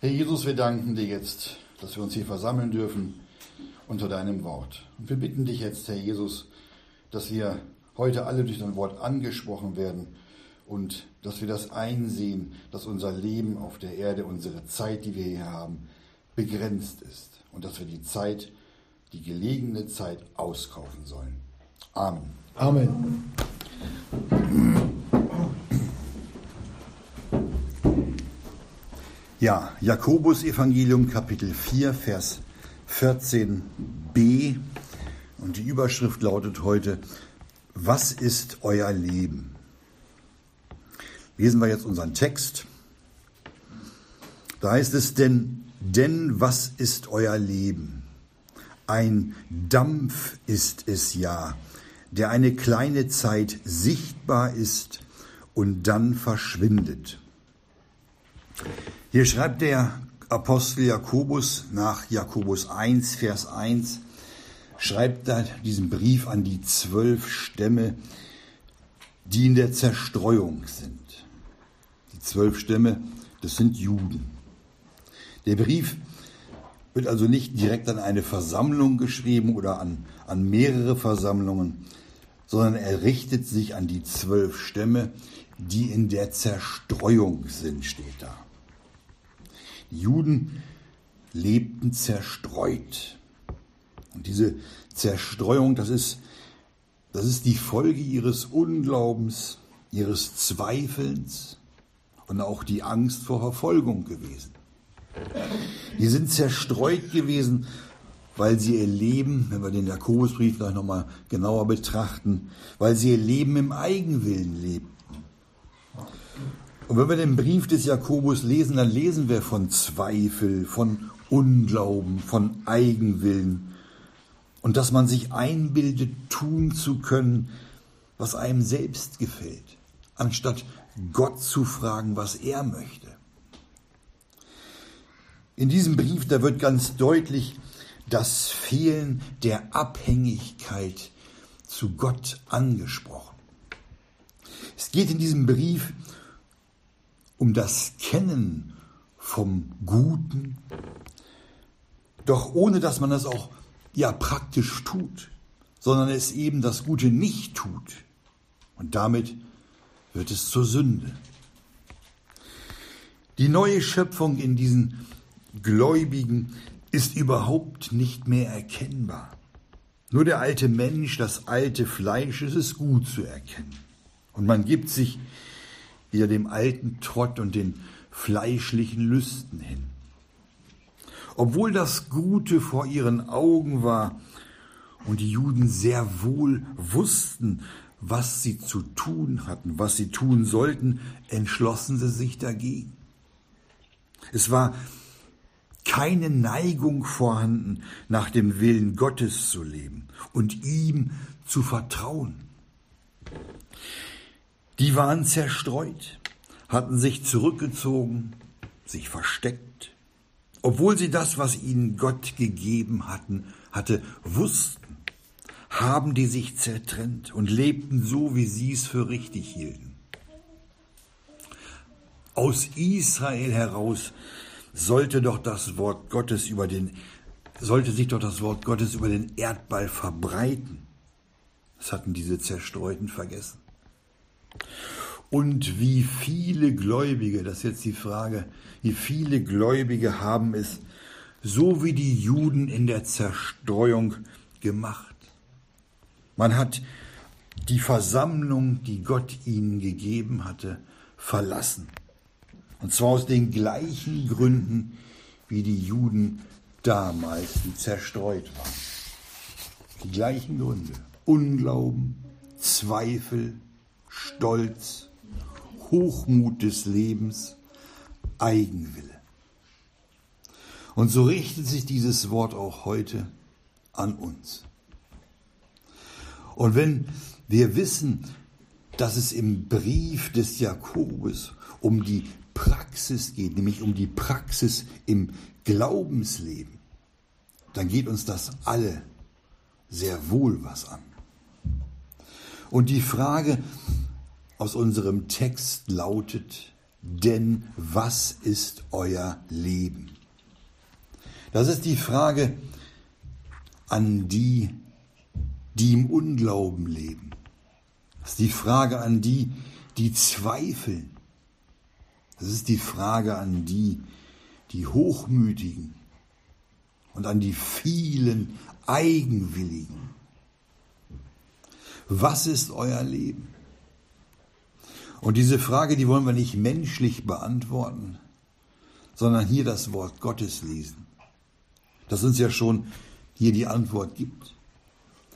Herr Jesus, wir danken dir jetzt, dass wir uns hier versammeln dürfen unter deinem Wort. Und wir bitten dich jetzt, Herr Jesus, dass wir heute alle durch dein Wort angesprochen werden und dass wir das einsehen, dass unser Leben auf der Erde, unsere Zeit, die wir hier haben, begrenzt ist und dass wir die Zeit, die gelegene Zeit auskaufen sollen. Amen. Amen. Ja, Jakobus Evangelium Kapitel 4, Vers 14b und die Überschrift lautet heute, was ist euer Leben? Lesen wir jetzt unseren Text. Da heißt es denn, denn was ist euer Leben? Ein Dampf ist es ja, der eine kleine Zeit sichtbar ist und dann verschwindet. Hier schreibt der Apostel Jakobus nach Jakobus 1, Vers 1, schreibt er diesen Brief an die zwölf Stämme, die in der Zerstreuung sind. Die zwölf Stämme, das sind Juden. Der Brief wird also nicht direkt an eine Versammlung geschrieben oder an, an mehrere Versammlungen, sondern er richtet sich an die zwölf Stämme, die in der Zerstreuung sind, steht da. Juden lebten zerstreut. Und diese Zerstreuung, das ist, das ist die Folge ihres Unglaubens, ihres Zweifelns und auch die Angst vor Verfolgung gewesen. Die sind zerstreut gewesen, weil sie ihr Leben, wenn wir den Jakobusbrief gleich nochmal genauer betrachten, weil sie ihr Leben im Eigenwillen lebten. Und wenn wir den Brief des Jakobus lesen, dann lesen wir von Zweifel, von Unglauben, von Eigenwillen und dass man sich einbildet, tun zu können, was einem selbst gefällt, anstatt Gott zu fragen, was er möchte. In diesem Brief, da wird ganz deutlich das Fehlen der Abhängigkeit zu Gott angesprochen. Es geht in diesem Brief um das Kennen vom Guten, doch ohne dass man das auch ja praktisch tut, sondern es eben das Gute nicht tut. Und damit wird es zur Sünde. Die neue Schöpfung in diesen Gläubigen ist überhaupt nicht mehr erkennbar. Nur der alte Mensch, das alte Fleisch, ist es gut zu erkennen. Und man gibt sich wieder dem alten Trott und den fleischlichen Lüsten hin. Obwohl das Gute vor ihren Augen war und die Juden sehr wohl wussten, was sie zu tun hatten, was sie tun sollten, entschlossen sie sich dagegen. Es war keine Neigung vorhanden, nach dem Willen Gottes zu leben und ihm zu vertrauen. Die waren zerstreut, hatten sich zurückgezogen, sich versteckt, obwohl sie das, was ihnen Gott gegeben hatten, hatte, wussten, haben die sich zertrennt und lebten so, wie sie es für richtig hielten. Aus Israel heraus sollte doch das Wort Gottes über den, sollte sich doch das Wort Gottes über den Erdball verbreiten. Das hatten diese Zerstreuten vergessen. Und wie viele Gläubige, das ist jetzt die Frage, wie viele Gläubige haben es, so wie die Juden in der Zerstreuung gemacht. Man hat die Versammlung, die Gott ihnen gegeben hatte, verlassen. Und zwar aus den gleichen Gründen, wie die Juden damals, die zerstreut waren. Die gleichen Gründe. Unglauben, Zweifel, Stolz, Hochmut des Lebens, Eigenwille. Und so richtet sich dieses Wort auch heute an uns. Und wenn wir wissen, dass es im Brief des Jakobus um die Praxis geht, nämlich um die Praxis im Glaubensleben, dann geht uns das alle sehr wohl was an. Und die Frage aus unserem Text lautet, denn was ist euer Leben? Das ist die Frage an die, die im Unglauben leben. Das ist die Frage an die, die zweifeln. Das ist die Frage an die, die Hochmütigen und an die vielen Eigenwilligen. Was ist euer Leben? Und diese Frage, die wollen wir nicht menschlich beantworten, sondern hier das Wort Gottes lesen, das uns ja schon hier die Antwort gibt.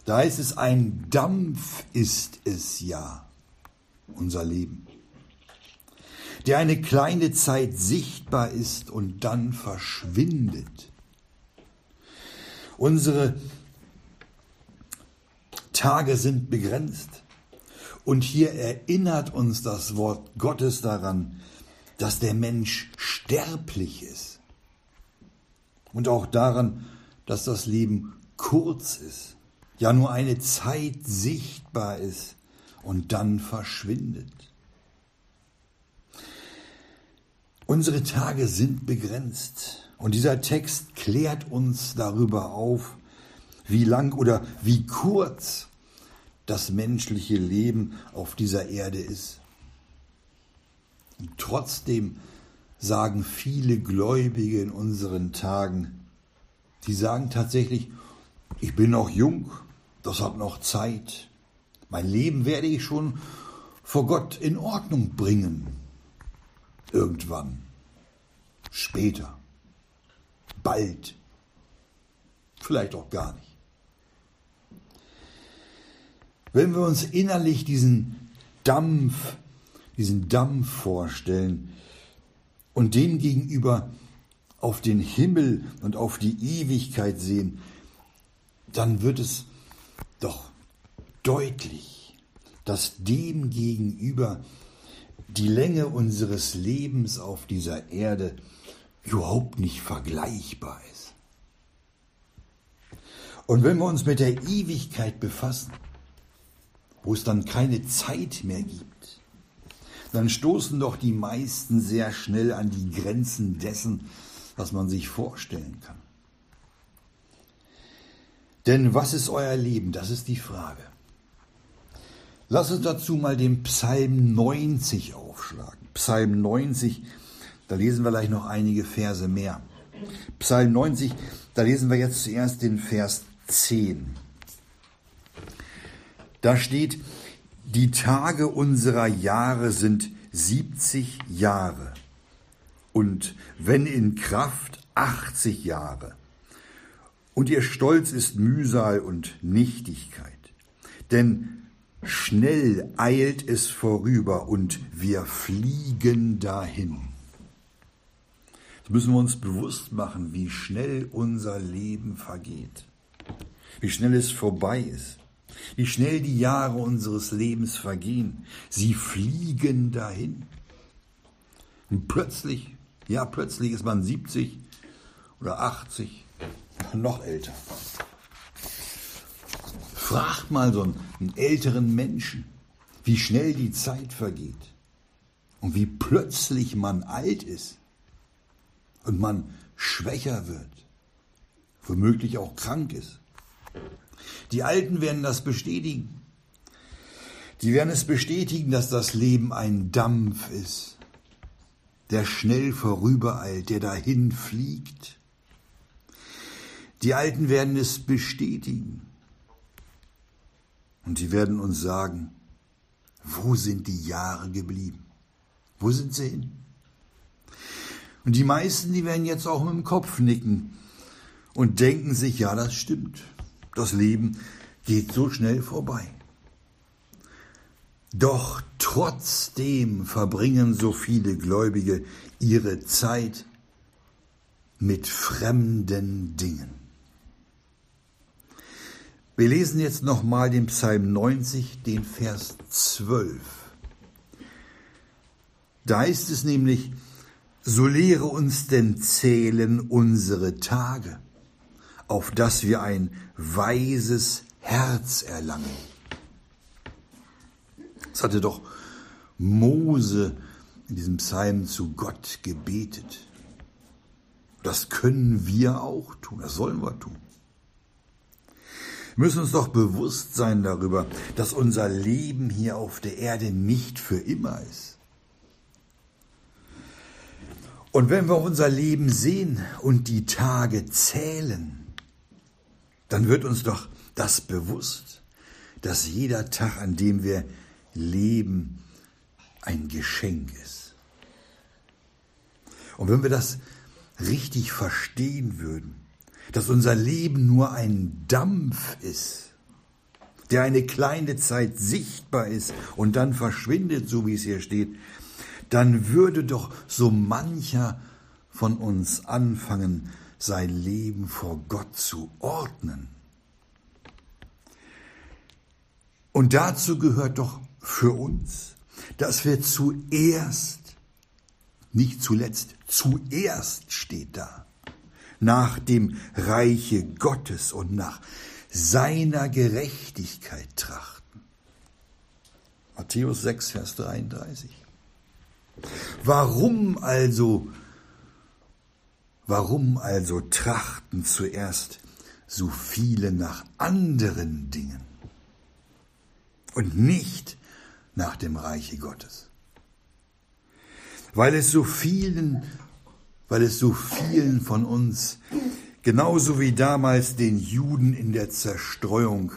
Da heißt es, ein Dampf ist es ja, unser Leben, der eine kleine Zeit sichtbar ist und dann verschwindet. Unsere Tage sind begrenzt. Und hier erinnert uns das Wort Gottes daran, dass der Mensch sterblich ist. Und auch daran, dass das Leben kurz ist, ja nur eine Zeit sichtbar ist und dann verschwindet. Unsere Tage sind begrenzt und dieser Text klärt uns darüber auf, wie lang oder wie kurz das menschliche Leben auf dieser Erde ist. Und trotzdem sagen viele Gläubige in unseren Tagen, die sagen tatsächlich, ich bin noch jung, das hat noch Zeit, mein Leben werde ich schon vor Gott in Ordnung bringen. Irgendwann, später, bald, vielleicht auch gar nicht. Wenn wir uns innerlich diesen Dampf, diesen Dampf vorstellen und dem gegenüber auf den Himmel und auf die Ewigkeit sehen, dann wird es doch deutlich, dass dem gegenüber die Länge unseres Lebens auf dieser Erde überhaupt nicht vergleichbar ist. Und wenn wir uns mit der Ewigkeit befassen, wo es dann keine Zeit mehr gibt, dann stoßen doch die meisten sehr schnell an die Grenzen dessen, was man sich vorstellen kann. Denn was ist euer Leben? Das ist die Frage. Lass uns dazu mal den Psalm 90 aufschlagen. Psalm 90, da lesen wir gleich noch einige Verse mehr. Psalm 90, da lesen wir jetzt zuerst den Vers 10. Da steht, die Tage unserer Jahre sind 70 Jahre und wenn in Kraft 80 Jahre. Und ihr Stolz ist Mühsal und Nichtigkeit. Denn schnell eilt es vorüber und wir fliegen dahin. Jetzt müssen wir uns bewusst machen, wie schnell unser Leben vergeht, wie schnell es vorbei ist wie schnell die Jahre unseres Lebens vergehen. Sie fliegen dahin. Und plötzlich, ja, plötzlich ist man 70 oder 80, noch älter. Fragt mal so einen älteren Menschen, wie schnell die Zeit vergeht und wie plötzlich man alt ist und man schwächer wird, womöglich auch krank ist. Die Alten werden das bestätigen. Die werden es bestätigen, dass das Leben ein Dampf ist, der schnell vorübereilt, der dahin fliegt. Die Alten werden es bestätigen. Und sie werden uns sagen, wo sind die Jahre geblieben? Wo sind sie hin? Und die meisten, die werden jetzt auch mit dem Kopf nicken und denken sich, ja, das stimmt. Das Leben geht so schnell vorbei. Doch trotzdem verbringen so viele Gläubige ihre Zeit mit fremden Dingen. Wir lesen jetzt nochmal den Psalm 90, den Vers 12. Da ist es nämlich, so lehre uns denn zählen unsere Tage auf dass wir ein weises Herz erlangen. Das hatte doch Mose in diesem Psalm zu Gott gebetet. Das können wir auch tun, das sollen wir tun. Wir müssen uns doch bewusst sein darüber, dass unser Leben hier auf der Erde nicht für immer ist. Und wenn wir unser Leben sehen und die Tage zählen, dann wird uns doch das bewusst, dass jeder Tag, an dem wir leben, ein Geschenk ist. Und wenn wir das richtig verstehen würden, dass unser Leben nur ein Dampf ist, der eine kleine Zeit sichtbar ist und dann verschwindet, so wie es hier steht, dann würde doch so mancher von uns anfangen, sein Leben vor Gott zu ordnen. Und dazu gehört doch für uns, dass wir zuerst, nicht zuletzt, zuerst steht da, nach dem Reiche Gottes und nach seiner Gerechtigkeit trachten. Matthäus 6, Vers 33. Warum also, warum also trachten zuerst so viele nach anderen Dingen und nicht nach dem Reiche Gottes? Weil es so vielen, weil es so vielen von uns, genauso wie damals den Juden in der Zerstreuung,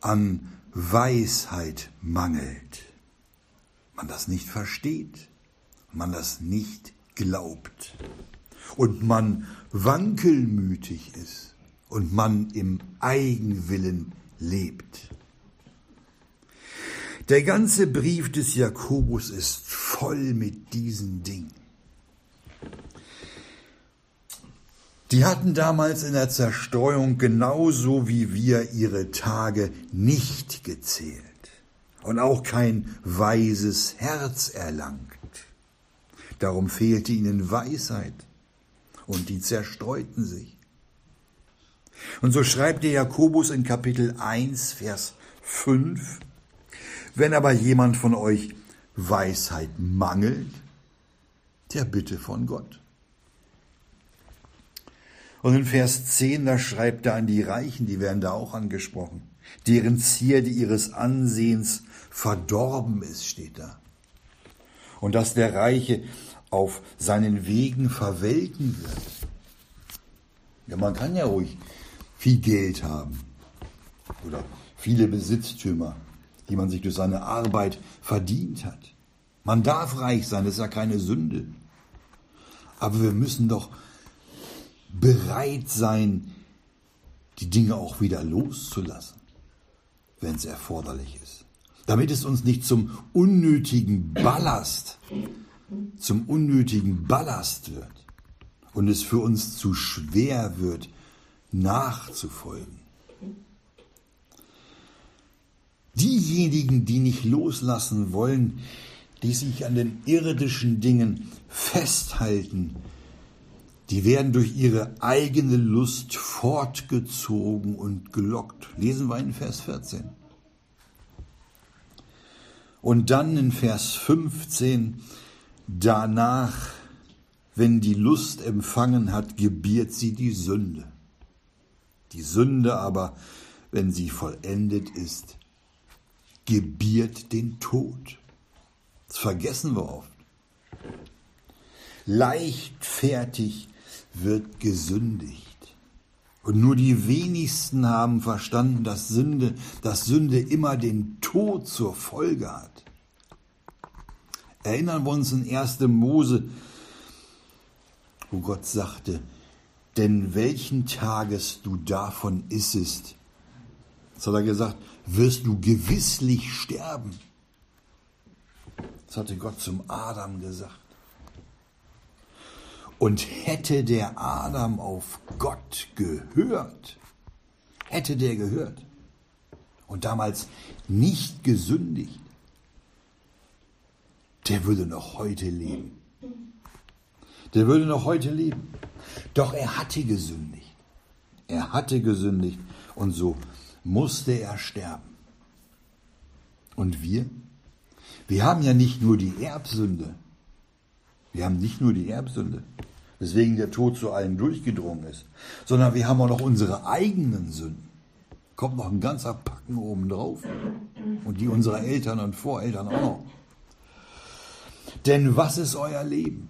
an Weisheit mangelt man das nicht versteht, man das nicht glaubt und man wankelmütig ist und man im Eigenwillen lebt. Der ganze Brief des Jakobus ist voll mit diesen Dingen. Die hatten damals in der Zerstreuung genauso wie wir ihre Tage nicht gezählt und auch kein weises Herz erlangt. Darum fehlte ihnen Weisheit und die zerstreuten sich. Und so schreibt der Jakobus in Kapitel 1, Vers 5, wenn aber jemand von euch Weisheit mangelt, der bitte von Gott. Und in Vers 10, da schreibt er an die Reichen, die werden da auch angesprochen, deren Zierde ihres Ansehens verdorben ist, steht da. Und dass der Reiche auf seinen Wegen verwelken wird. Ja, man kann ja ruhig viel Geld haben oder viele Besitztümer, die man sich durch seine Arbeit verdient hat. Man darf reich sein, das ist ja keine Sünde. Aber wir müssen doch bereit sein, die Dinge auch wieder loszulassen, wenn es erforderlich ist damit es uns nicht zum unnötigen Ballast, zum unnötigen Ballast wird und es für uns zu schwer wird, nachzufolgen. Diejenigen, die nicht loslassen wollen, die sich an den irdischen Dingen festhalten, die werden durch ihre eigene Lust fortgezogen und gelockt. Lesen wir in Vers 14. Und dann in Vers 15, danach, wenn die Lust empfangen hat, gebiert sie die Sünde. Die Sünde aber, wenn sie vollendet ist, gebiert den Tod. Das vergessen wir oft. Leichtfertig wird gesündigt. Und nur die wenigsten haben verstanden, dass Sünde, dass Sünde immer den Tod zur Folge hat. Erinnern wir uns in 1. Mose, wo Gott sagte, denn welchen Tages du davon issest, das hat er gesagt, wirst du gewisslich sterben. Das hatte Gott zum Adam gesagt. Und hätte der Adam auf Gott gehört, hätte der gehört und damals nicht gesündigt, der würde noch heute leben. Der würde noch heute leben. Doch er hatte gesündigt. Er hatte gesündigt und so musste er sterben. Und wir? Wir haben ja nicht nur die Erbsünde, Wir haben nicht nur die Erbsünde, weswegen der Tod zu allen durchgedrungen ist, sondern wir haben auch noch unsere eigenen Sünden. Kommt noch ein ganzer Packen oben drauf und die unserer Eltern und Voreltern auch noch. Denn was ist euer Leben?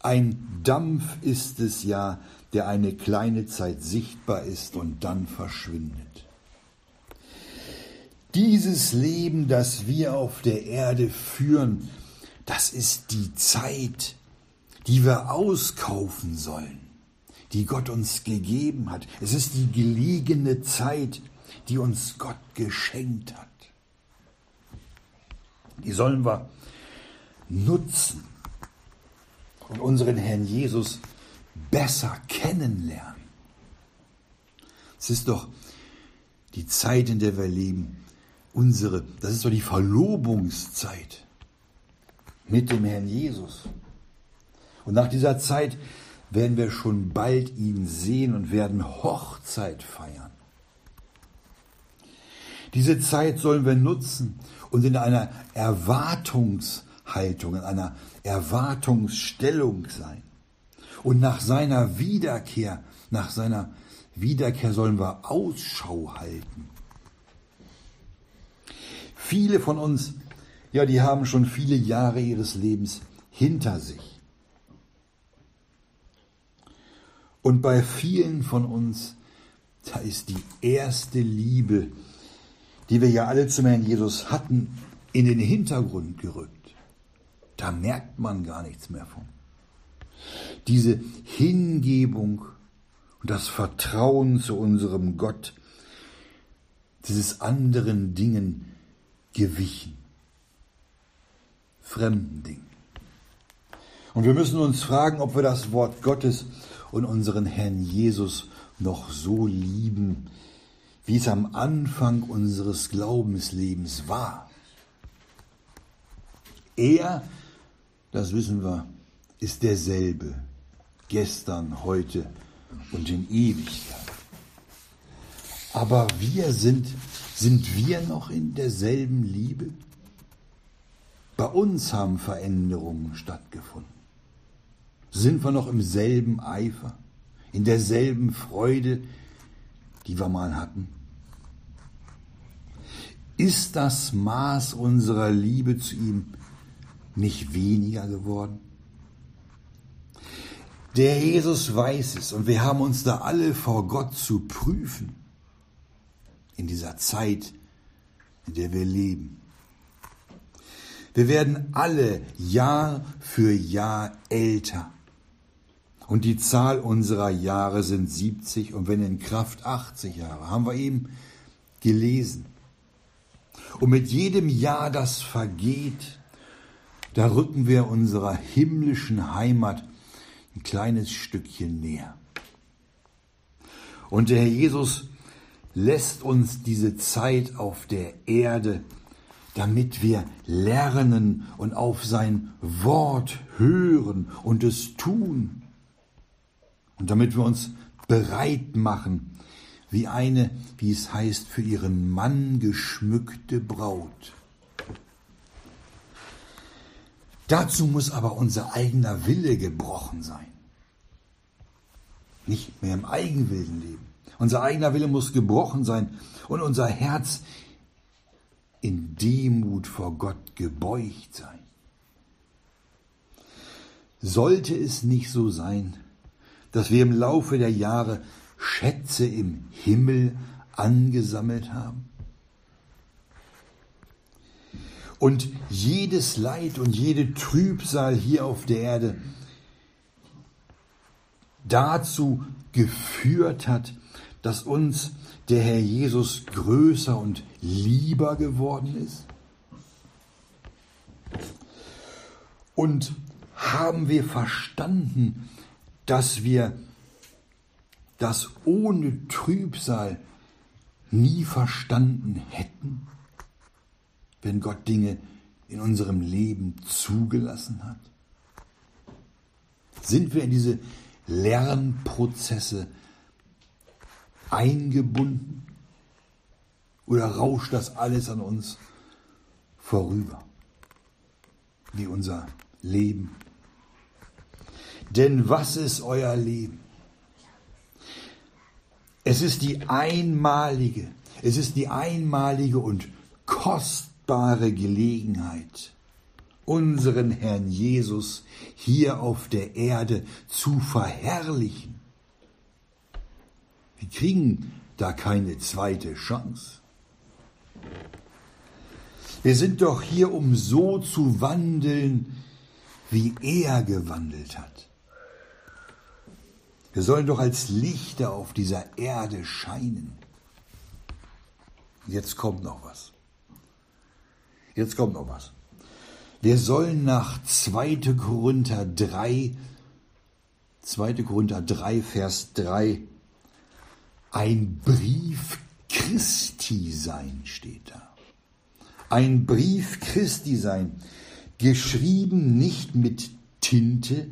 Ein Dampf ist es ja, der eine kleine Zeit sichtbar ist und dann verschwindet. Dieses Leben, das wir auf der Erde führen, das ist die Zeit, die wir auskaufen sollen, die Gott uns gegeben hat. Es ist die gelegene Zeit, die uns Gott geschenkt hat. Die sollen wir nutzen und unseren Herrn Jesus besser kennenlernen. Es ist doch die Zeit, in der wir leben, unsere, das ist doch die Verlobungszeit mit dem Herrn Jesus. Und nach dieser Zeit werden wir schon bald ihn sehen und werden Hochzeit feiern. Diese Zeit sollen wir nutzen und in einer Erwartungshaltung, in einer Erwartungsstellung sein. Und nach seiner Wiederkehr, nach seiner Wiederkehr sollen wir Ausschau halten. Viele von uns ja, die haben schon viele Jahre ihres Lebens hinter sich. Und bei vielen von uns, da ist die erste Liebe, die wir ja alle zum Herrn Jesus hatten, in den Hintergrund gerückt. Da merkt man gar nichts mehr von. Diese Hingebung und das Vertrauen zu unserem Gott, dieses anderen Dingen gewichen fremden Dingen. Und wir müssen uns fragen, ob wir das Wort Gottes und unseren Herrn Jesus noch so lieben, wie es am Anfang unseres Glaubenslebens war. Er, das wissen wir, ist derselbe, gestern, heute und in Ewigkeit. Aber wir sind, sind wir noch in derselben Liebe? Bei uns haben Veränderungen stattgefunden. Sind wir noch im selben Eifer, in derselben Freude, die wir mal hatten? Ist das Maß unserer Liebe zu ihm nicht weniger geworden? Der Jesus weiß es und wir haben uns da alle vor Gott zu prüfen in dieser Zeit, in der wir leben. Wir werden alle Jahr für Jahr älter. Und die Zahl unserer Jahre sind 70 und wenn in Kraft 80 Jahre, haben wir eben gelesen. Und mit jedem Jahr, das vergeht, da rücken wir unserer himmlischen Heimat ein kleines Stückchen näher. Und der Herr Jesus lässt uns diese Zeit auf der Erde damit wir lernen und auf sein Wort hören und es tun. Und damit wir uns bereit machen, wie eine, wie es heißt, für ihren Mann geschmückte Braut. Dazu muss aber unser eigener Wille gebrochen sein. Nicht mehr im Eigenwillen leben. Unser eigener Wille muss gebrochen sein und unser Herz in Demut vor Gott gebeugt sein. Sollte es nicht so sein, dass wir im Laufe der Jahre Schätze im Himmel angesammelt haben? Und jedes Leid und jede Trübsal hier auf der Erde dazu geführt hat, dass uns der Herr Jesus größer und lieber geworden ist? Und haben wir verstanden, dass wir das ohne Trübsal nie verstanden hätten, wenn Gott Dinge in unserem Leben zugelassen hat? Sind wir in diese Lernprozesse eingebunden? Oder rauscht das alles an uns vorüber? Wie unser Leben Denn was ist euer Leben? Es ist die einmalige, es ist die einmalige und kostbare Gelegenheit, unseren Herrn Jesus hier auf der Erde zu verherrlichen. Wir kriegen da keine zweite Chance. Wir sind doch hier, um so zu wandeln, wie er gewandelt hat. Wir sollen doch als Lichter auf dieser Erde scheinen. Jetzt kommt noch was. Jetzt kommt noch was. Wir sollen nach 2. Korinther 3, 2. Korinther 3, Vers 3, ein Brief Christi sein, steht da. Ein Brief Christi sein, geschrieben nicht mit Tinte,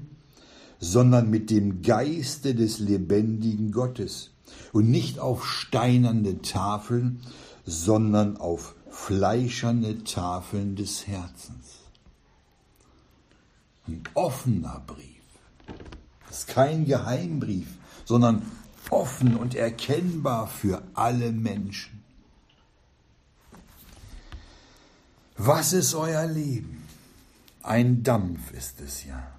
sondern mit dem Geiste des lebendigen Gottes und nicht auf steinerne Tafeln, sondern auf fleischerne Tafeln des Herzens. Ein offener Brief. Das ist kein Geheimbrief, sondern offen und erkennbar für alle Menschen. Was ist euer Leben? Ein Dampf ist es ja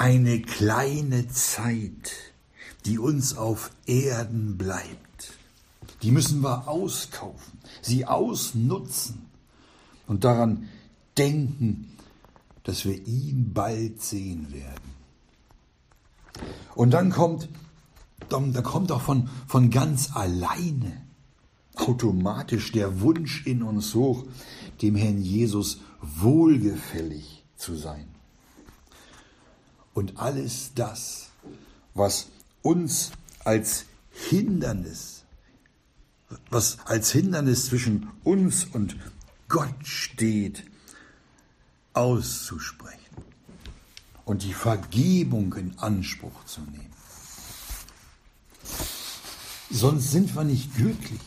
eine kleine Zeit, die uns auf Erden bleibt. Die müssen wir auskaufen, sie ausnutzen und daran denken, dass wir ihn bald sehen werden. Und dann kommt, dann, kommt auch von, von ganz alleine automatisch der Wunsch in uns hoch, dem Herrn Jesus wohlgefällig zu sein und alles das, was uns als Hindernis, was als Hindernis zwischen uns und Gott steht, auszusprechen und die Vergebung in Anspruch zu nehmen. Sonst sind wir nicht glücklich.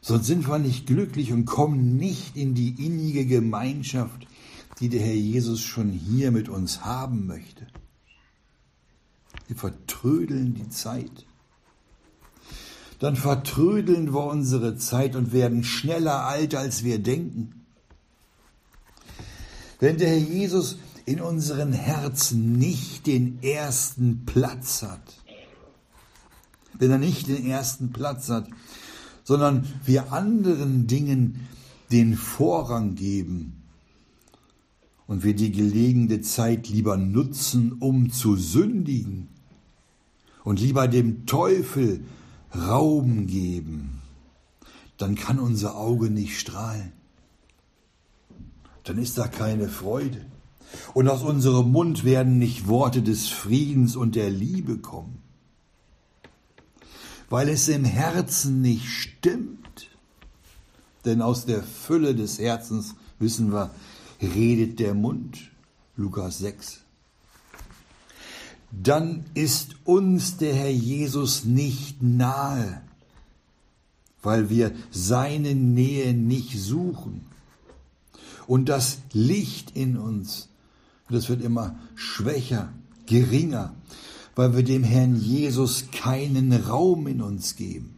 Sonst sind wir nicht glücklich und kommen nicht in die innige Gemeinschaft die der Herr Jesus schon hier mit uns haben möchte. Wir vertrödeln die Zeit. Dann vertrödeln wir unsere Zeit und werden schneller alt, als wir denken. Wenn der Herr Jesus in unseren Herzen nicht den ersten Platz hat, wenn er nicht den ersten Platz hat, sondern wir anderen Dingen den Vorrang geben, und wir die gelegene Zeit lieber nutzen, um zu sündigen und lieber dem Teufel Raum geben, dann kann unser Auge nicht strahlen. Dann ist da keine Freude. Und aus unserem Mund werden nicht Worte des Friedens und der Liebe kommen, weil es im Herzen nicht stimmt. Denn aus der Fülle des Herzens wissen wir, redet der Mund. Lukas 6. Dann ist uns der Herr Jesus nicht nahe, weil wir seine Nähe nicht suchen. Und das Licht in uns, das wird immer schwächer, geringer, weil wir dem Herrn Jesus keinen Raum in uns geben,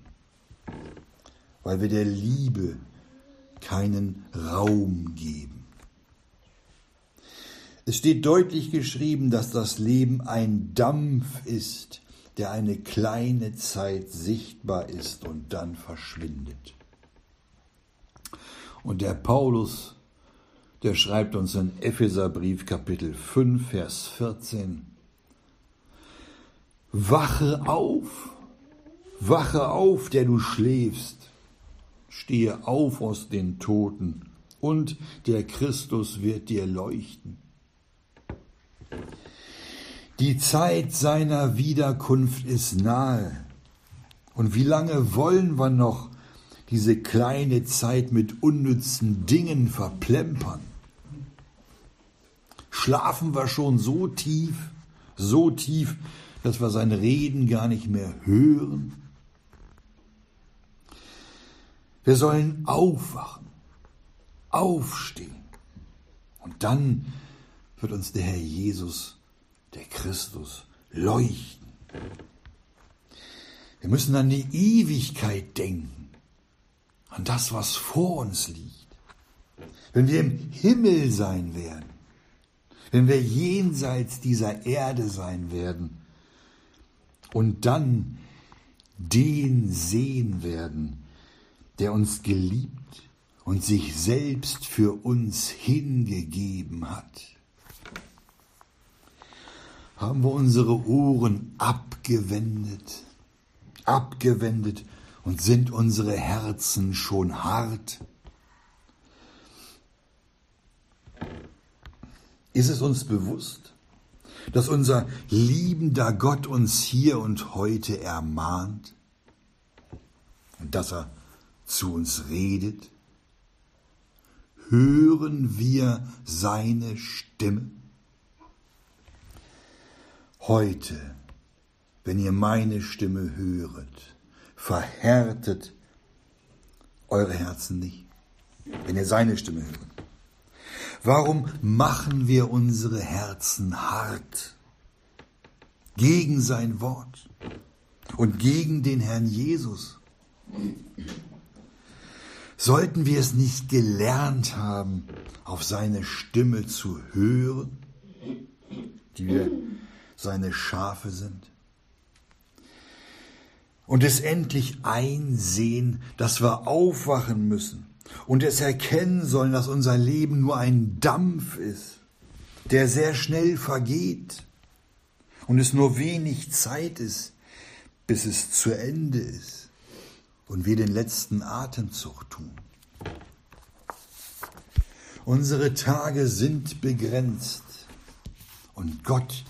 weil wir der Liebe keinen Raum geben. Es steht deutlich geschrieben, dass das Leben ein Dampf ist, der eine kleine Zeit sichtbar ist und dann verschwindet. Und der Paulus, der schreibt uns in Epheserbrief Kapitel 5, Vers 14, Wache auf, wache auf, der du schläfst, stehe auf aus den Toten, und der Christus wird dir leuchten. Die Zeit seiner Wiederkunft ist nahe. Und wie lange wollen wir noch diese kleine Zeit mit unnützen Dingen verplempern? Schlafen wir schon so tief, so tief, dass wir sein Reden gar nicht mehr hören? Wir sollen aufwachen, aufstehen und dann wird uns der Herr Jesus, der Christus, leuchten. Wir müssen an die Ewigkeit denken, an das, was vor uns liegt. Wenn wir im Himmel sein werden, wenn wir jenseits dieser Erde sein werden und dann den sehen werden, der uns geliebt und sich selbst für uns hingegeben hat. Haben wir unsere Ohren abgewendet, abgewendet und sind unsere Herzen schon hart? Ist es uns bewusst, dass unser liebender Gott uns hier und heute ermahnt und dass er zu uns redet? Hören wir seine Stimme? Heute, wenn ihr meine Stimme höret, verhärtet eure Herzen nicht, wenn ihr seine Stimme hört. Warum machen wir unsere Herzen hart gegen sein Wort und gegen den Herrn Jesus? Sollten wir es nicht gelernt haben, auf seine Stimme zu hören, die wir seine Schafe sind? Und es endlich einsehen, dass wir aufwachen müssen und es erkennen sollen, dass unser Leben nur ein Dampf ist, der sehr schnell vergeht und es nur wenig Zeit ist, bis es zu Ende ist und wir den letzten Atemzug tun. Unsere Tage sind begrenzt und Gott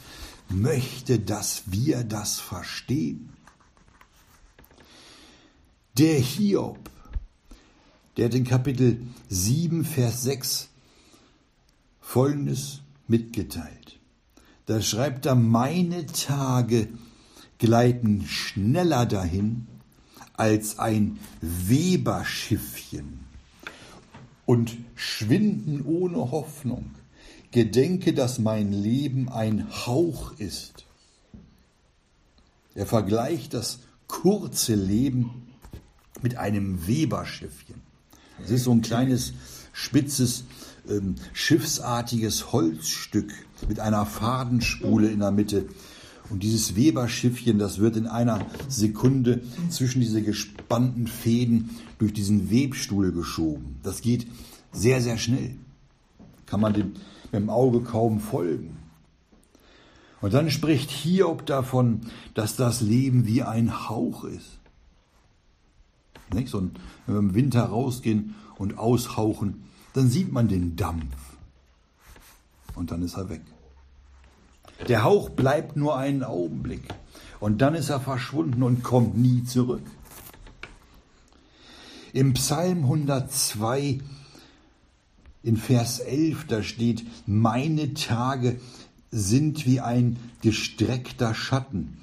möchte, dass wir das verstehen. Der Hiob der hat in Kapitel 7, Vers 6 Folgendes mitgeteilt. Da schreibt er, meine Tage gleiten schneller dahin als ein Weberschiffchen und schwinden ohne Hoffnung. Gedenke, dass mein Leben ein Hauch ist. Er vergleicht das kurze Leben mit einem Weberschiffchen. Es ist so ein kleines, spitzes, ähm, schiffsartiges Holzstück mit einer Fadenspule in der Mitte. Und dieses Weberschiffchen, das wird in einer Sekunde zwischen diese gespannten Fäden durch diesen Webstuhl geschoben. Das geht sehr, sehr schnell. Kann man dem mit dem Auge kaum folgen. Und dann spricht Hiob davon, dass das Leben wie ein Hauch ist. Nicht? So wenn wir im Winter rausgehen und aushauchen, dann sieht man den Dampf. Und dann ist er weg. Der Hauch bleibt nur einen Augenblick. Und dann ist er verschwunden und kommt nie zurück. Im Psalm 102 in Vers 11, da steht, meine Tage sind wie ein gestreckter Schatten,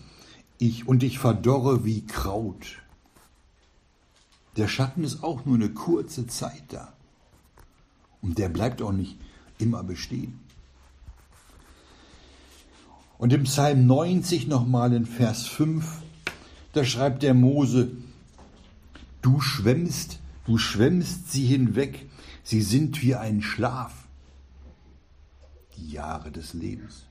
ich, und ich verdorre wie Kraut. Der Schatten ist auch nur eine kurze Zeit da. Und der bleibt auch nicht immer bestehen. Und im Psalm 90 nochmal in Vers 5, da schreibt der Mose, du schwemmst, du schwemmst sie hinweg, sie sind wie ein Schlaf. Die Jahre des Lebens.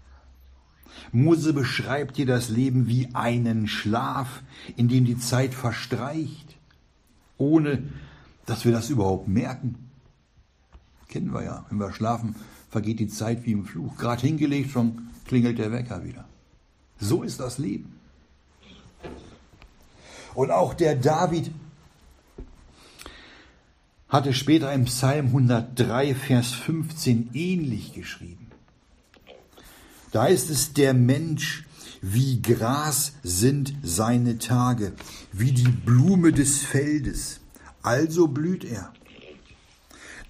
Mose beschreibt dir das Leben wie einen Schlaf, in dem die Zeit verstreicht ohne dass wir das überhaupt merken. Kennen wir ja, wenn wir schlafen, vergeht die Zeit wie im Fluch. Gerade hingelegt, schon klingelt der Wecker wieder. So ist das Leben. Und auch der David hatte später im Psalm 103, Vers 15 ähnlich geschrieben. Da ist es der Mensch, wie Gras sind seine Tage, wie die Blume des Feldes. Also blüht er.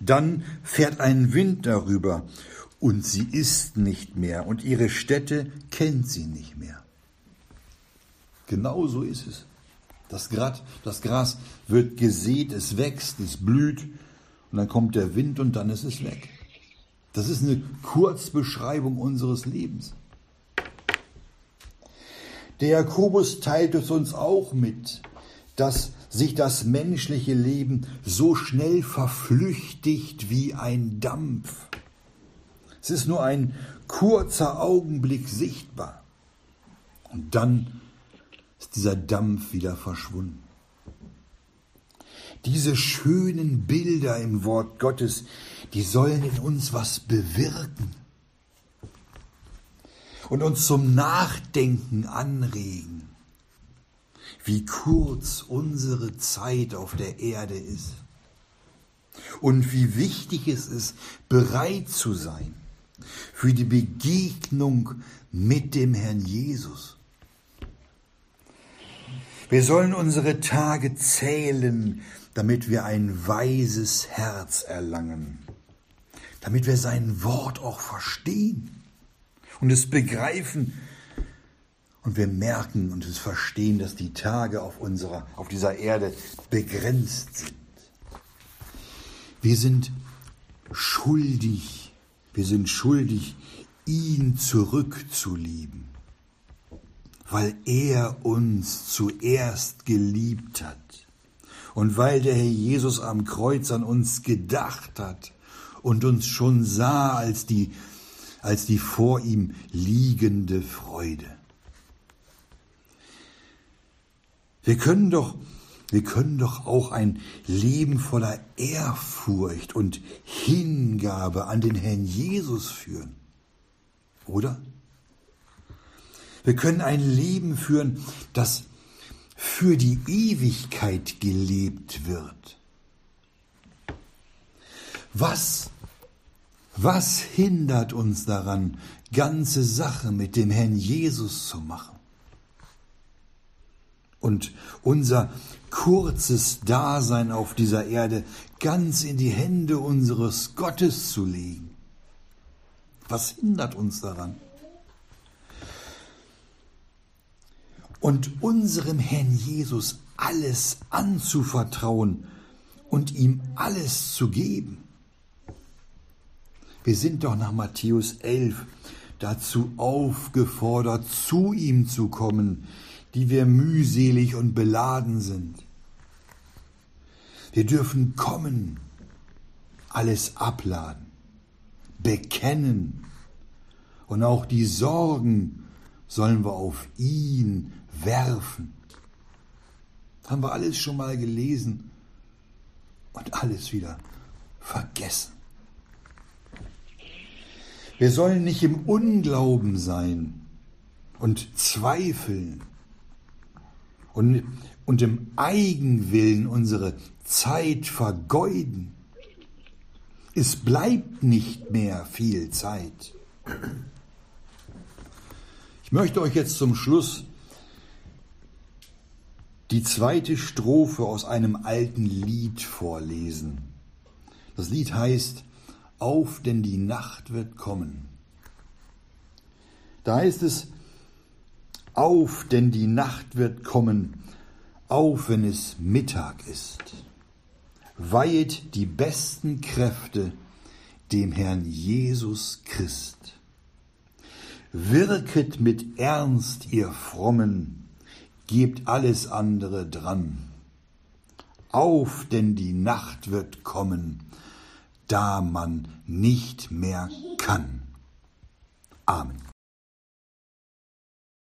Dann fährt ein Wind darüber und sie ist nicht mehr und ihre Stätte kennt sie nicht mehr. Genau so ist es. Das, Gras, das Gras wird gesät, es wächst, es blüht und dann kommt der Wind und dann ist es weg. Das ist eine Kurzbeschreibung unseres Lebens. Der Jakobus teilt es uns auch mit, dass sich das menschliche Leben so schnell verflüchtigt wie ein Dampf. Es ist nur ein kurzer Augenblick sichtbar. Und dann ist dieser Dampf wieder verschwunden. Diese schönen Bilder im Wort Gottes, die sollen in uns was bewirken und uns zum Nachdenken anregen, wie kurz unsere Zeit auf der Erde ist und wie wichtig es ist, bereit zu sein für die Begegnung mit dem Herrn Jesus. Wir sollen unsere Tage zählen, damit wir ein weises Herz erlangen, damit wir sein Wort auch verstehen und es begreifen. Und wir merken und es verstehen, dass die Tage auf unserer, auf dieser Erde begrenzt sind. Wir sind schuldig, wir sind schuldig, ihn zurückzulieben, weil er uns zuerst geliebt hat und weil der Herr Jesus am Kreuz an uns gedacht hat und uns schon sah als die als die vor ihm liegende Freude. Wir können doch, wir können doch auch ein Leben voller Ehrfurcht und Hingabe an den Herrn Jesus führen, oder? Wir können ein Leben führen, das für die Ewigkeit gelebt wird. Was was hindert uns daran, ganze Sache mit dem Herrn Jesus zu machen? Und unser kurzes Dasein auf dieser Erde ganz in die Hände unseres Gottes zu legen. Was hindert uns daran? Und unserem Herrn Jesus alles anzuvertrauen und ihm alles zu geben. Wir sind doch nach Matthäus 11 dazu aufgefordert, zu ihm zu kommen, die wir mühselig und beladen sind. Wir dürfen kommen, alles abladen, bekennen und auch die Sorgen sollen wir auf ihn werfen. Haben wir alles schon mal gelesen und alles wieder vergessen. Wir sollen nicht im Unglauben sein und zweifeln und, und im Eigenwillen unsere Zeit vergeuden. Es bleibt nicht mehr viel Zeit. Ich möchte euch jetzt zum Schluss die zweite Strophe aus einem alten Lied vorlesen. Das Lied heißt auf, denn die Nacht wird kommen. Da heißt es, auf, denn die Nacht wird kommen, auf, wenn es Mittag ist. Weihet die besten Kräfte dem Herrn Jesus Christ. Wirket mit Ernst, ihr Frommen, gebt alles andere dran. Auf, denn die Nacht wird kommen, da man nicht mehr kann. Amen.